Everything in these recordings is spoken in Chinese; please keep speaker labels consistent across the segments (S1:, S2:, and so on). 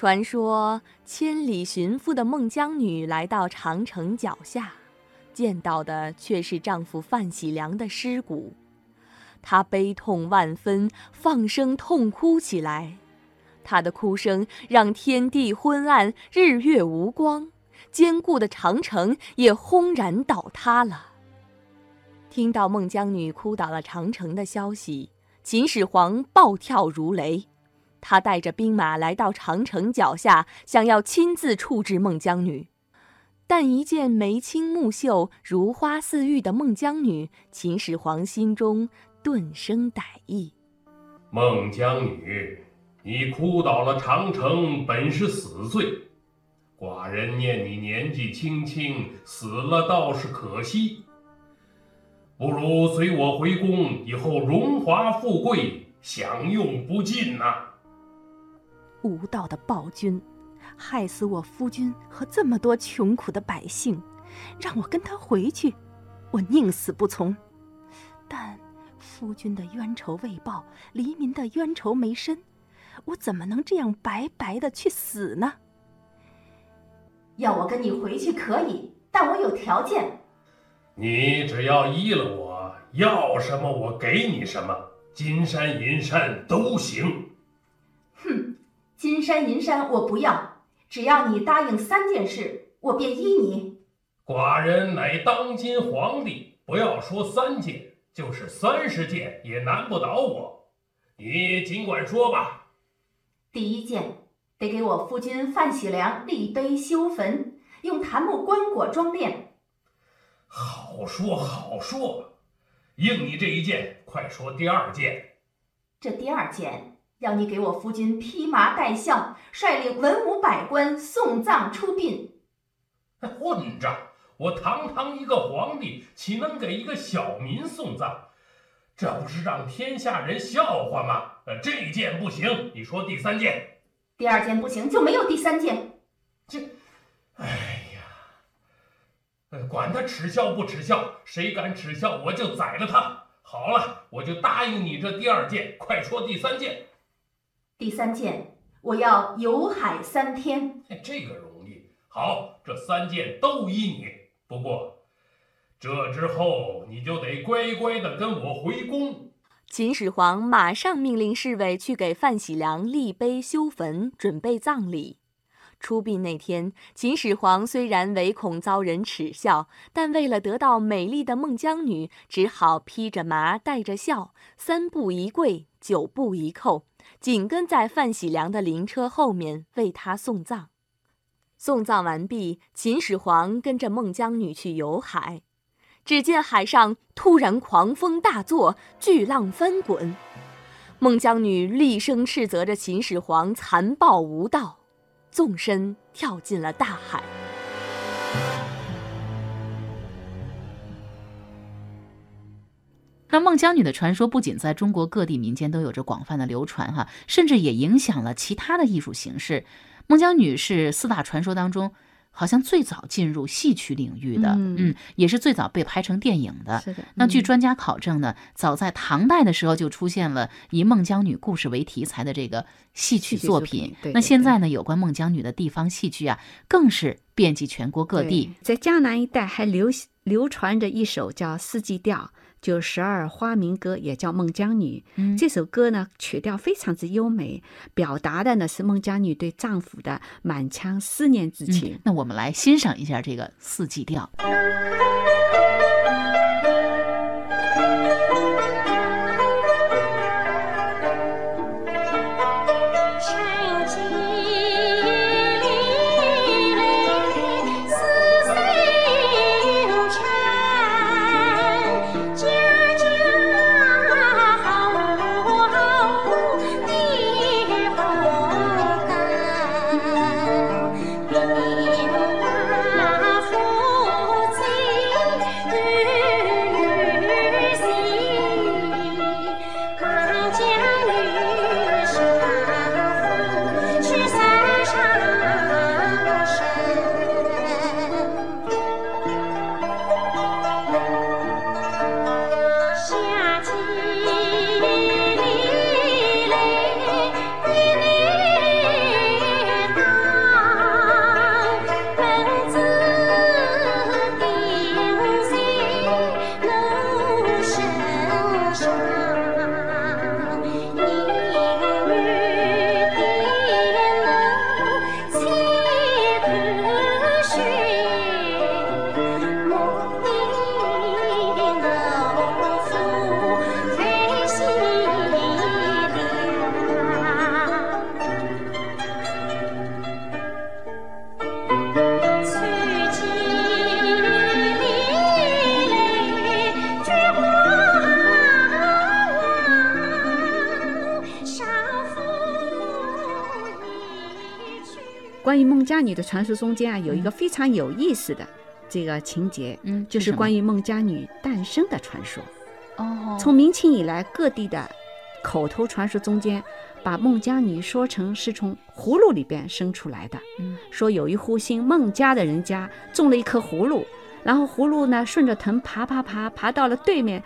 S1: 传说千里寻夫的孟姜女来到长城脚下，见到的却是丈夫范喜良的尸骨。她悲痛万分，放声痛哭起来。她的哭声让天地昏暗，日月无光，坚固的长城也轰然倒塌了。听到孟姜女哭倒了长城的消息，秦始皇暴跳如雷。他带着兵马来到长城脚下，想要亲自处置孟姜女。但一见眉清目秀、如花似玉的孟姜女，秦始皇心中顿生歹意。
S2: 孟姜女，你哭倒了长城，本是死罪。寡人念你年纪轻轻，死了倒是可惜。不如随我回宫，以后荣华富贵享用不尽呐！
S1: 无道的暴君，害死我夫君和这么多穷苦的百姓，让我跟他回去，我宁死不从。但夫君的冤仇未报，黎民的冤仇没伸，我怎么能这样白白的去死呢？
S3: 要我跟你回去可以，但我有条件。
S2: 你只要依了我，要什么我给你什么，金山银山都行。
S3: 哼，金山银山我不要，只要你答应三件事，我便依你。
S2: 寡人乃当今皇帝，不要说三件，就是三十件也难不倒我。你尽管说吧。
S3: 第一件，得给我夫君范喜良立碑修坟，用檀木棺椁装殓。
S2: 好说好说，应你这一件，快说第二件。
S3: 这第二件要你给我夫君披麻戴孝，率领文武百官送葬出殡。
S2: 混账！我堂堂一个皇帝，岂能给一个小民送葬？这不是让天下人笑话吗？呃，这件不行，你说第三件。
S3: 第二件不行，就没有第三件。
S2: 这，哎呀。管他耻笑不耻笑，谁敢耻笑，我就宰了他。好了，我就答应你这第二件，快说第三件。
S3: 第三件，我要游海三天。
S2: 这个容易。好，这三件都依你。不过，这之后你就得乖乖的跟我回宫。
S1: 秦始皇马上命令侍卫去给范喜良立碑修坟，准备葬礼。出殡那天，秦始皇虽然唯恐遭人耻笑，但为了得到美丽的孟姜女，只好披着麻，戴着孝，三步一跪，九步一叩，紧跟在范喜良的灵车后面为他送葬。送葬完毕，秦始皇跟着孟姜女去游海，只见海上突然狂风大作，巨浪翻滚，孟姜女厉声斥责着秦始皇残暴无道。纵身跳进了大海。
S4: 那孟姜女的传说不仅在中国各地民间都有着广泛的流传，哈，甚至也影响了其他的艺术形式。孟姜女是四大传说当中。好像最早进入戏曲领域的，嗯，也是最早被拍成电影的。
S5: 是的。
S4: 那据专家考证呢，早在唐代的时候就出现了以孟姜女故事为题材的这个戏曲作品。那现在呢，有关孟姜女的地方戏剧啊，更是遍及全国各地。
S5: 在江南一带还流流传着一首叫《四季调》。就十二花名歌也叫《孟姜女》，这首歌呢曲调非常之优美，表达的呢是孟姜女对丈夫的满腔思念之情。
S4: 那我们来欣赏一下这个四季调。
S5: 关于孟姜女的传说中间啊，有一个非常有意思的这个情节，
S4: 嗯，
S5: 就是关于孟姜女诞生的传说。
S4: 哦，
S5: 从明清以来，各地的口头传说中间，把孟姜女说成是从葫芦里边生出来的。
S4: 嗯
S5: 说有一户姓孟家的人家种了一颗葫芦，然后葫芦呢顺着藤爬爬爬，爬到了对面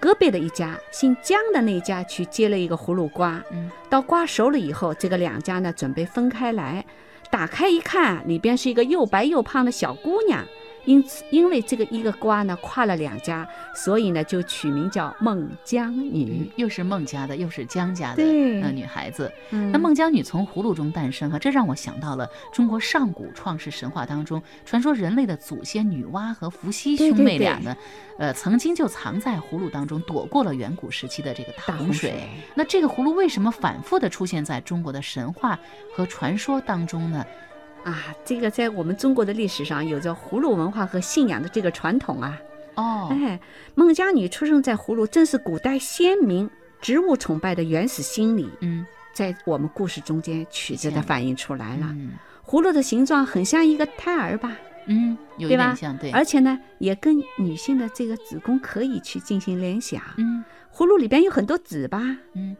S5: 隔壁的一家姓姜的那家去结了一个葫芦瓜。
S4: 嗯，
S5: 到瓜熟了以后，这个两家呢准备分开来，打开一看，里边是一个又白又胖的小姑娘。因此，因为这个一个瓜呢跨了两家，所以呢就取名叫孟姜女
S4: 嗯。又是孟家的，又是姜家的
S5: 对
S4: 呃女孩子。
S5: 嗯
S4: 那孟姜女从葫芦中诞生啊，这让我想到了中国上古创世神话当中，传说人类的祖先女娲和伏羲兄
S5: 对对对
S4: 妹俩呢，呃，曾经就藏在葫芦当中，躲过了远古时期的这个大洪水。
S5: 大洪水
S4: 那这个葫芦为什么反复的出现在中国的神话和传说当中呢？
S5: 啊，这个在我们中国的历史上有着葫芦文化和信仰的这个传统啊。
S4: 哦，
S5: 哎，孟姜女出生在葫芦，正是古代先民植物崇拜的原始心理，
S4: 嗯，
S5: 在我们故事中间曲折
S4: 现了
S5: 的反映出来了。
S4: 嗯
S5: 葫芦的形状很像一个胎儿吧，
S4: 嗯，有一
S5: 对吧
S4: 点像，对，
S5: 而且呢，也跟女性的这个子宫可以去进行联想。
S4: 嗯
S5: 葫芦里边有很多籽吧，
S4: 嗯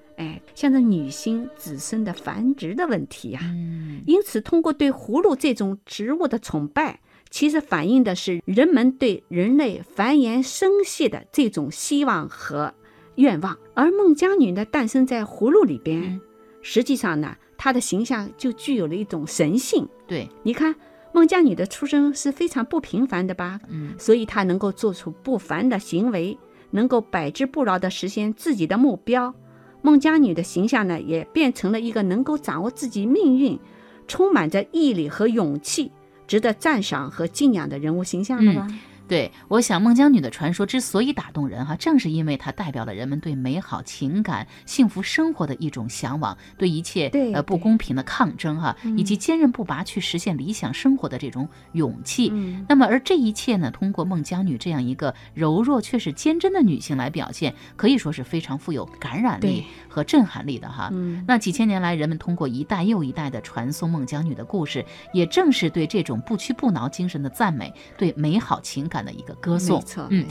S5: 哎，象征女性子孙的繁殖的问题呀、
S4: 嗯
S5: 因此，通过对葫芦这种植物的崇拜，其实反映的是人们对人类繁衍生息的这种希望和愿望。而孟姜女呢，诞生在葫芦里边，
S4: 嗯
S5: 实际上呢，她的形象就具有了一种神性。
S4: 对，
S5: 你看，孟姜女的出生是非常不平凡的吧？
S4: 嗯
S5: 所以她能够做出不凡的行为，能够百折不挠地实现自己的目标。孟姜女的形象呢，也变成了一个能够掌握自己命运、充满着毅力和勇气、值得赞赏和敬仰的人物形象了吗？
S4: 对，我想孟姜女的传说之所以打动人哈，正是因为它代表了人们对美好情感、幸福生活的一种向往，对一切
S5: 对
S4: 呃不公平的抗争哈，以及坚韧不拔去实现理想生活的这种勇气。
S5: 嗯，
S4: 那么，而这一切呢，通过孟姜女这样一个柔弱却是坚贞的女性来表现，可以说是非常富有感染力和震撼力的哈。
S5: 嗯
S4: 那几千年来，人们通过一代又一代的传颂孟姜女的故事，也正是对这种不屈不挠精神的赞美，对美好情感的一个歌颂。嗯